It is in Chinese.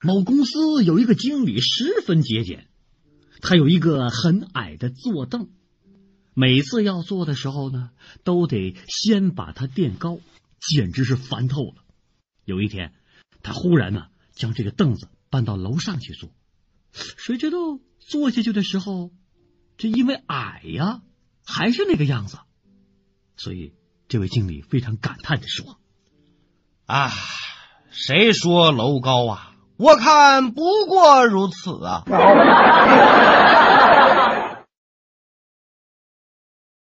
某公司有一个经理十分节俭，他有一个很矮的坐凳，每次要坐的时候呢，都得先把它垫高，简直是烦透了。有一天，他忽然呢将这个凳子搬到楼上去坐，谁知道坐下去的时候，这因为矮呀，还是那个样子，所以这位经理非常感叹的说：“啊，谁说楼高啊？我看不过如此啊。”